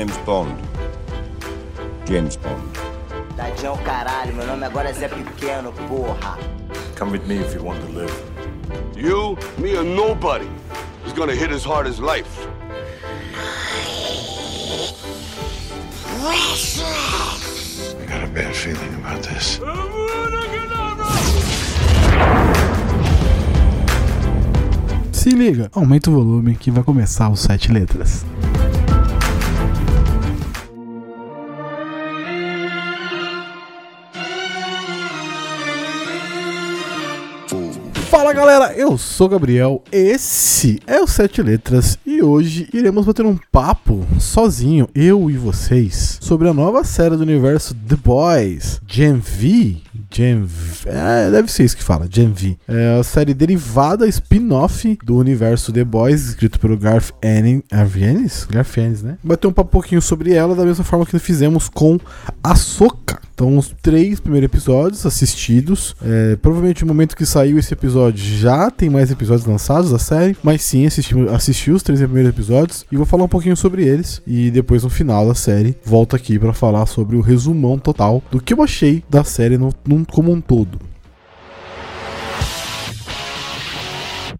name's Bond. James Bond. Tadinho caralho, meu nome agora é Zé Pequeno, porra. Come with me if you want to live. You, me, or nobody is gonna hit as hard as life. I got a bad feeling about this. Se liga, aumenta o volume que vai começar os sete letras. Galera, eu sou Gabriel, esse é o Sete Letras e hoje iremos bater um papo sozinho, eu e vocês, sobre a nova série do universo The Boys, Gen V. Gen V, é, deve ser isso que fala, Gen V. É a série derivada, spin-off do universo The Boys, escrito pelo Garth Ennis, Ennis? Garth Ennis, né? Bater um papo pouquinho sobre ela da mesma forma que fizemos com a Soca. Então, os três primeiros episódios assistidos. É, provavelmente no momento que saiu esse episódio já tem mais episódios lançados da série. Mas sim, assisti, assisti os três primeiros episódios e vou falar um pouquinho sobre eles. E depois, no final da série, volto aqui para falar sobre o resumão total do que eu achei da série no, no, como um todo.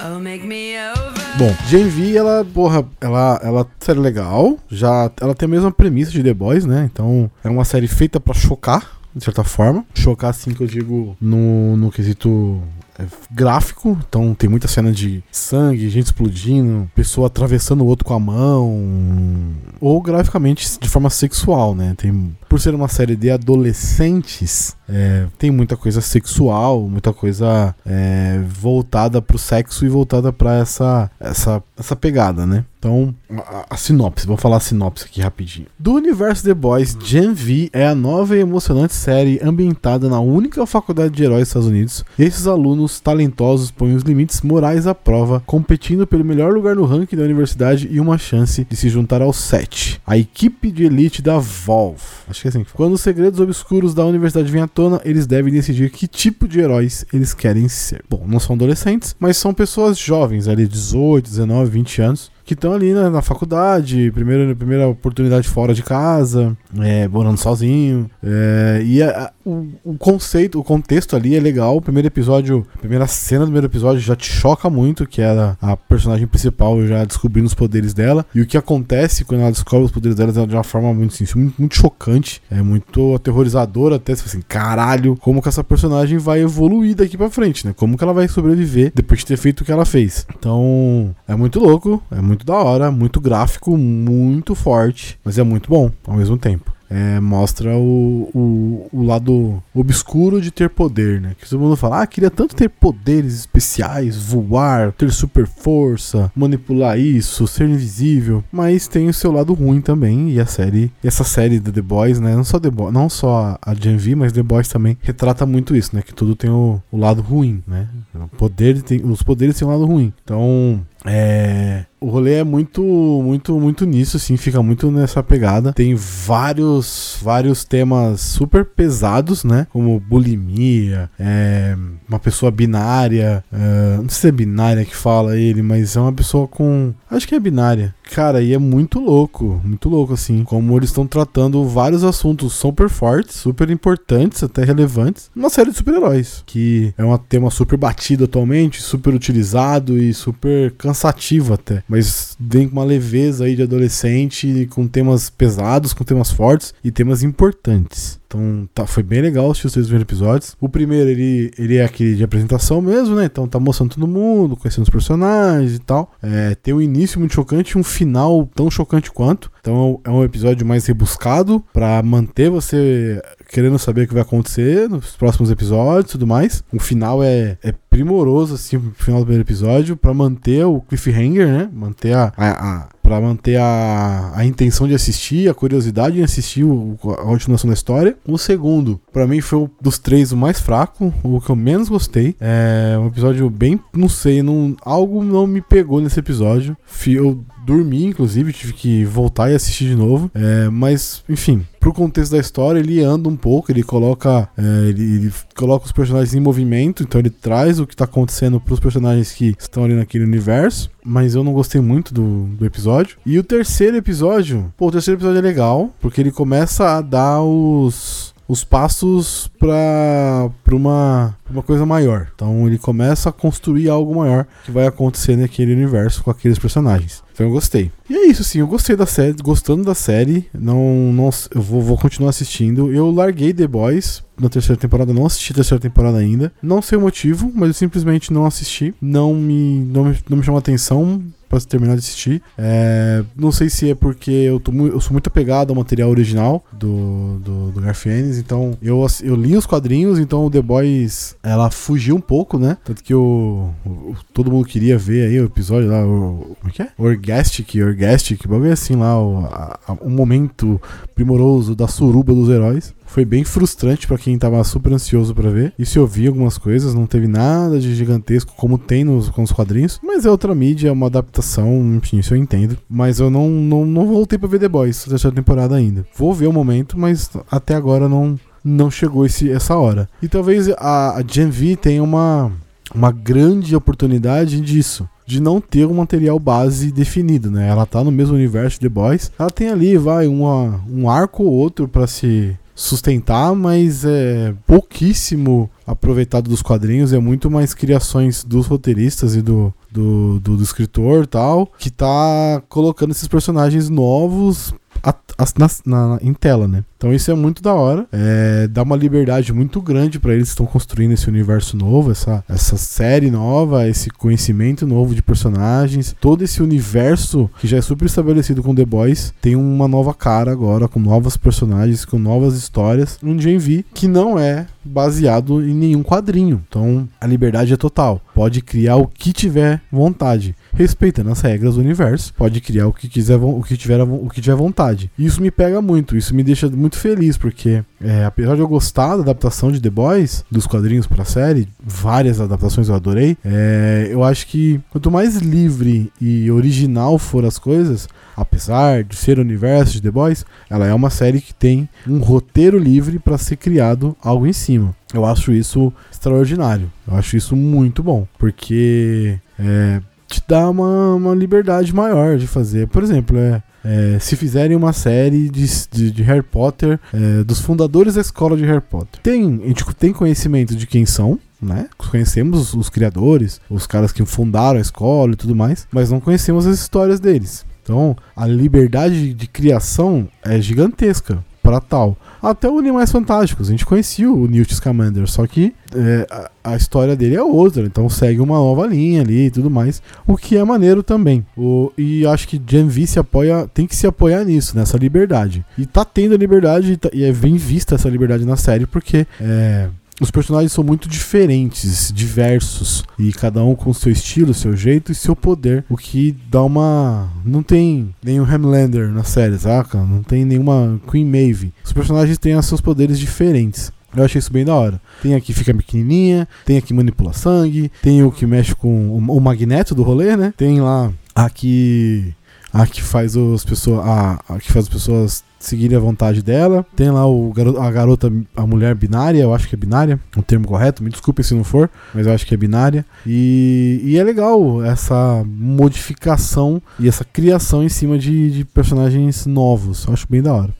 Oh, make me over. Bom, Gen V, ela, porra, ela, ela série legal, já, ela tem a mesma premissa de The Boys, né? Então, é uma série feita pra chocar, de certa forma. Chocar, assim, que eu digo, no, no quesito é, gráfico, então tem muita cena de sangue, gente explodindo, pessoa atravessando o outro com a mão, ou graficamente de forma sexual, né? Tem, por ser uma série de adolescentes, é, tem muita coisa sexual, muita coisa é, voltada pro sexo e voltada para essa, essa, essa pegada, né? Então, a, a, sinopse, vou falar a sinopse aqui rapidinho. Do universo The Boys, Gen V é a nova e emocionante série ambientada na única faculdade de heróis dos Estados Unidos. Esses alunos talentosos põem os limites morais à prova, competindo pelo melhor lugar no ranking da universidade e uma chance de se juntar ao set. A equipe de elite da Valve. Acho que é assim. Quando os segredos obscuros da universidade vêm à tona, eles devem decidir que tipo de heróis eles querem ser. Bom, não são adolescentes, mas são pessoas jovens, ali 18, 19, 20 anos, que estão ali né, na faculdade, primeira, primeira oportunidade fora de casa, é, morando sozinho. É, e a, o, o, conceito, o contexto ali é legal. O primeiro episódio, a primeira cena do primeiro episódio já te choca muito, que é a, personagem principal já descobrindo os poderes dela. E o que acontece quando ela descobre os poderes dela de uma forma muito, assim, muito, muito chocante, é muito aterrorizadora até, assim, caralho, como que essa personagem vai evoluir daqui pra frente, né? Como que ela vai sobreviver depois de ter feito o que ela fez. Então, é muito louco, é muito muito da hora, muito gráfico, muito forte, mas é muito bom ao mesmo tempo. É, mostra o, o, o, lado obscuro de ter poder, né? Que todo mundo fala, ah, queria tanto ter poderes especiais, voar, ter super força, manipular isso, ser invisível, mas tem o seu lado ruim também. E a série, essa série do The Boys, né? Não só The Boys, não só a Gen V, mas The Boys também retrata muito isso, né? Que tudo tem o, o lado ruim, né? O poder tem, os poderes têm um lado ruim. Então, é, o rolê é muito, muito, muito nisso, assim, fica muito nessa pegada. Tem vários, vários temas super pesados, né? Como bulimia, é, uma pessoa binária, é, não sei se é binária que fala ele, mas é uma pessoa com, acho que é binária. Cara, e é muito louco, muito louco, assim, como eles estão tratando vários assuntos super fortes, super importantes, até relevantes, numa série de super-heróis, que é um tema super batido atualmente, super utilizado e super cansativo até, mas vem com uma leveza aí de adolescente, com temas pesados, com temas fortes e temas importantes. Então tá, foi bem legal assistir os três primeiros episódios. O primeiro, ele, ele é aquele de apresentação mesmo, né? Então tá mostrando todo mundo, conhecendo os personagens e tal. É, tem um início muito chocante e um final tão chocante quanto. Então é um episódio mais rebuscado para manter você querendo saber o que vai acontecer nos próximos episódios e tudo mais. O final é, é primoroso, assim, o final do primeiro episódio, para manter o cliffhanger, né? Manter a, a, a para manter a, a intenção de assistir, a curiosidade de assistir o, a continuação da história. O segundo, para mim, foi o dos três o mais fraco, o que eu menos gostei. É um episódio bem, não sei, não, algo não me pegou nesse episódio. Eu dormi, inclusive, tive que voltar e assistir de novo. É, mas, enfim, pro contexto da história, ele anda um pouco, ele coloca, é, ele, ele coloca os personagens em movimento, então ele traz o que tá acontecendo pros personagens que estão ali naquele universo. Mas eu não gostei muito do, do episódio. E o terceiro episódio, pô, o terceiro episódio é legal, porque ele começa a dar os os passos para uma, uma coisa maior. Então ele começa a construir algo maior que vai acontecer naquele universo com aqueles personagens. Então eu gostei. E é isso, sim, eu gostei da série, gostando da série. Não, não, eu vou, vou continuar assistindo. Eu larguei The Boys na terceira temporada, não assisti a terceira temporada ainda. Não sei o motivo, mas eu simplesmente não assisti. Não me, não me, não me chamou atenção pra terminar de assistir. É, não sei se é porque eu, tô eu sou muito apegado ao material original do, do, do Garfienes, então eu, eu li os quadrinhos, então o The Boys ela fugiu um pouco, né? Tanto que o, o todo mundo queria ver aí o episódio lá, o, como é que é? Orgastic, Orgastic, bagulho assim lá, o, a, a, momento primoroso da suruba dos heróis. Foi bem frustrante para quem tava super ansioso para ver. E se eu vi algumas coisas, não teve nada de gigantesco como tem nos, com os quadrinhos. Mas é outra mídia, é uma adaptação, enfim, isso eu entendo. Mas eu não, não, não voltei pra ver The Boys, terceira temporada ainda. Vou ver o momento, mas até agora não, não chegou esse, essa hora. E talvez a, a Gen V tenha uma, uma grande oportunidade disso de não ter um material base definido, né? Ela tá no mesmo universo de The Boys. Ela tem ali, vai, uma, um arco ou outro para se sustentar, mas é pouquíssimo aproveitado dos quadrinhos, é muito mais criações dos roteiristas e do, do, do, do escritor tal, que tá colocando esses personagens novos a, a, na, na, em tela, né? Então isso é muito da hora. É, dá uma liberdade muito grande para eles que estão construindo esse universo novo, essa, essa série nova, esse conhecimento novo de personagens. Todo esse universo que já é super estabelecido com The Boys tem uma nova cara agora, com novos personagens, com novas histórias. Um Gen que não é baseado em nenhum quadrinho. Então a liberdade é total. Pode criar o que tiver vontade respeitando as regras do universo, pode criar o que quiser, o que tiver, o que tiver vontade. Isso me pega muito, isso me deixa muito feliz, porque é, apesar de eu gostar da adaptação de The Boys, dos quadrinhos pra série, várias adaptações eu adorei, é, eu acho que quanto mais livre e original for as coisas, apesar de ser o universo de The Boys, ela é uma série que tem um roteiro livre para ser criado algo em cima. Eu acho isso extraordinário. Eu acho isso muito bom, porque é, te dá uma, uma liberdade maior de fazer. Por exemplo, é, é, se fizerem uma série de, de, de Harry Potter, é, dos fundadores da escola de Harry Potter. Tem, a gente tem conhecimento de quem são, né? Conhecemos os, os criadores, os caras que fundaram a escola e tudo mais, mas não conhecemos as histórias deles. Então, a liberdade de criação é gigantesca para tal. Até o Animais Fantásticos, a gente conhecia o Newt Scamander, só que é, a, a, história dele é outra, então segue uma nova linha ali e tudo mais, o que é maneiro também. O, e acho que Gen V se apoia, tem que se apoiar nisso, nessa liberdade. E tá tendo a liberdade, e, tá, e é bem vista essa liberdade na série, porque é, os personagens são muito diferentes, diversos, e cada um com seu estilo, seu jeito e seu poder, o que dá uma. Não tem nenhum Hamlander na série, saca? Não tem nenhuma Queen Maeve. Os personagens têm seus poderes diferentes. Eu achei isso bem da hora. Tem aqui fica pequenininha, tem aqui manipula sangue, tem o que mexe com o, magneto do rolê, né? Tem lá aqui a que faz as pessoas a, a que faz as pessoas seguirem a vontade dela. Tem lá o a garota, a mulher binária, eu acho que é binária, o termo correto, me desculpe se não for, mas eu acho que é binária. E, e é legal essa modificação e essa criação em cima de, de personagens novos. Eu acho bem da hora.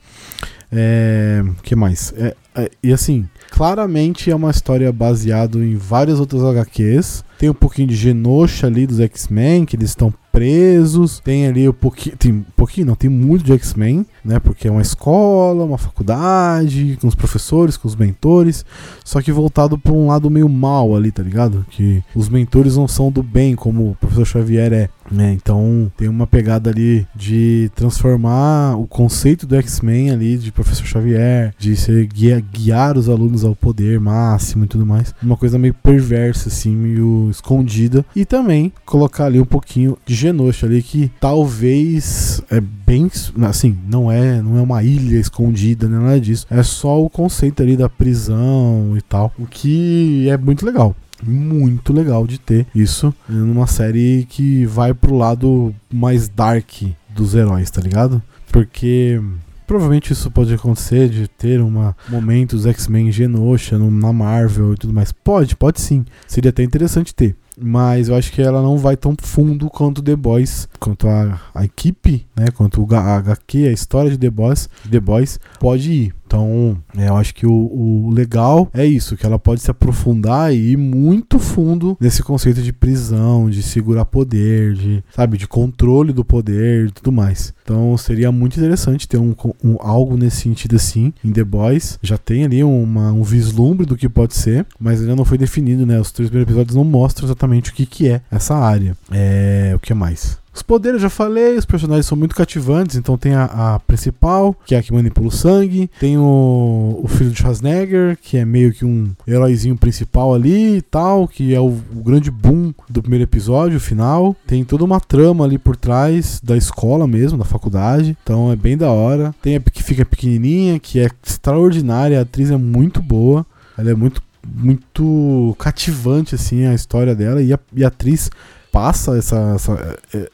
É, que mais? É, é, e assim, claramente é uma história baseada em várias outras HQs. Tem um pouquinho de Genosha ali dos X-Men, que eles estão presos. Tem ali um pouquinho. Tem um pouquinho, não, tem muito de X-Men, né? Porque é uma escola, uma faculdade, com os professores, com os mentores. Só que voltado para um lado meio mal ali, tá ligado? Que os mentores não são do bem, como o professor Xavier é. Né? Então tem uma pegada ali de transformar o conceito do X-Men ali, de professor Xavier, de ser guia, guiar os alunos ao poder máximo e tudo mais. Uma coisa meio perversa, assim, meio escondida. E também colocar ali um pouquinho de Genosha ali, que talvez é bem. Assim, não é, não é uma ilha escondida, nem nada disso. É só o conceito ali da prisão e tal. O que é muito legal. muito legal de ter isso numa série que vai pro lado mais dark dos heróis, tá ligado? Porque provavelmente isso pode acontecer de ter uma momentos X-Men Genosha no- na Marvel e tudo mais. Pode, pode sim. Seria até interessante ter. Mas eu acho que ela não vai tão fundo quanto The Boys, quanto a, a equipe, né? Quanto o HQ, a história de The Boys, The Boys pode ir. Então, é, eu acho que o, o legal é isso, que ela pode se aprofundar e ir muito fundo nesse conceito de prisão, de segurar poder, de, sabe, de controle do poder e tudo mais. Então, seria muito interessante ter um, um- algo nesse sentido assim em The Boys. Já tem ali uma- um vislumbre do que pode ser, mas ainda não foi definido, né? Os três primeiros episódios não mostram exatamente o que, que é essa área. É, o que mais? Os poderes, já falei, os personagens são muito cativantes, então tem a, a principal, que é a que manipula o sangue, tem o, o filho de Schwarzenegger, que é meio que um heróizinho principal ali e tal, que é o, o grande boom do primeiro episódio, o final. Tem toda uma trama ali por trás da escola mesmo, da faculdade, então é bem da hora. Tem a que fica pequenininha, que é extraordinária, a atriz é muito boa, ela é muito muito cativante assim a história dela e a, e a atriz passa essa, essa, é-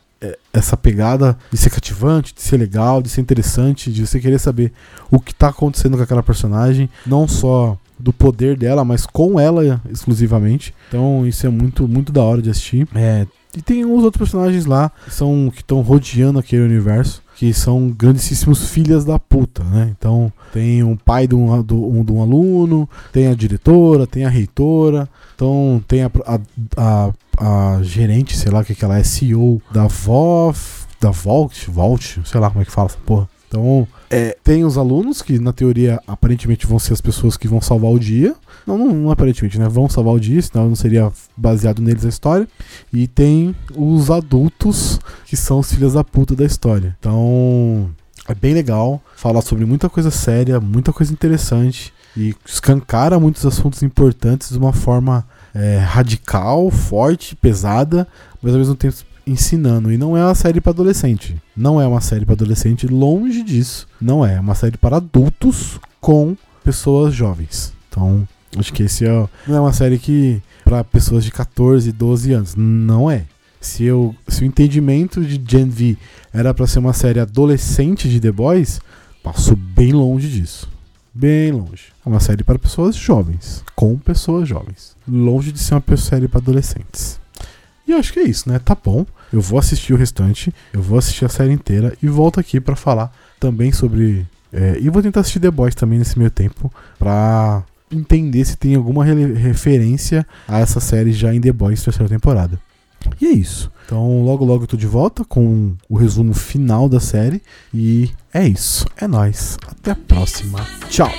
essa pegada de ser cativante, de ser legal, de ser interessante, de você querer saber o que tá acontecendo com aquela personagem, não só do poder dela, mas com ela exclusivamente. Então isso é muito muito da hora de assistir. É, e tem uns outros personagens lá que são que estão rodeando aquele universo. Que são grandíssimos filhas da puta, né? Então tem um pai de um, do- um- de um aluno, tem a diretora, tem a reitora, então tem a, a, a, a gerente, sei lá o que, que ela é, CEO da VOF, da Vault, Vault, sei lá como é que fala essa porra. Então, é, tem os alunos que, na teoria, aparentemente vão ser as pessoas que vão salvar o dia. Não, não, não aparentemente, né? Vão salvar o dia, senão não seria baseado neles a história. E tem os adultos, que são os filhos da puta da história. Então, é bem legal. Falar sobre muita coisa séria, muita coisa interessante. E escancara muitos assuntos importantes de uma forma é, radical, forte, pesada, mas ao mesmo tempo ensinando. E não é uma série para adolescente. Não é uma série para adolescente, longe disso. Não é. É uma série para adultos com pessoas jovens. Então, acho que esse é, não é uma série que para pessoas de 14, 12 anos. Não é. Se, eu, se o entendimento de Gen V era para ser uma série adolescente de The Boys, passou bem longe disso. Bem longe. É uma série para pessoas jovens. Com pessoas jovens. Longe de ser uma série para adolescentes. E eu acho que é isso, né? Tá bom. Eu vou assistir o restante. Eu vou assistir a série inteira. E volto aqui para falar também sobre. é, e vou tentar assistir The Boys também nesse meio tempo. Pra entender se tem alguma referência a essa série já em The Boys terceira temporada. E é isso. Então, logo logo eu tô de volta com o resumo final da série. E é isso. É nóis. Até a próxima. Tchau.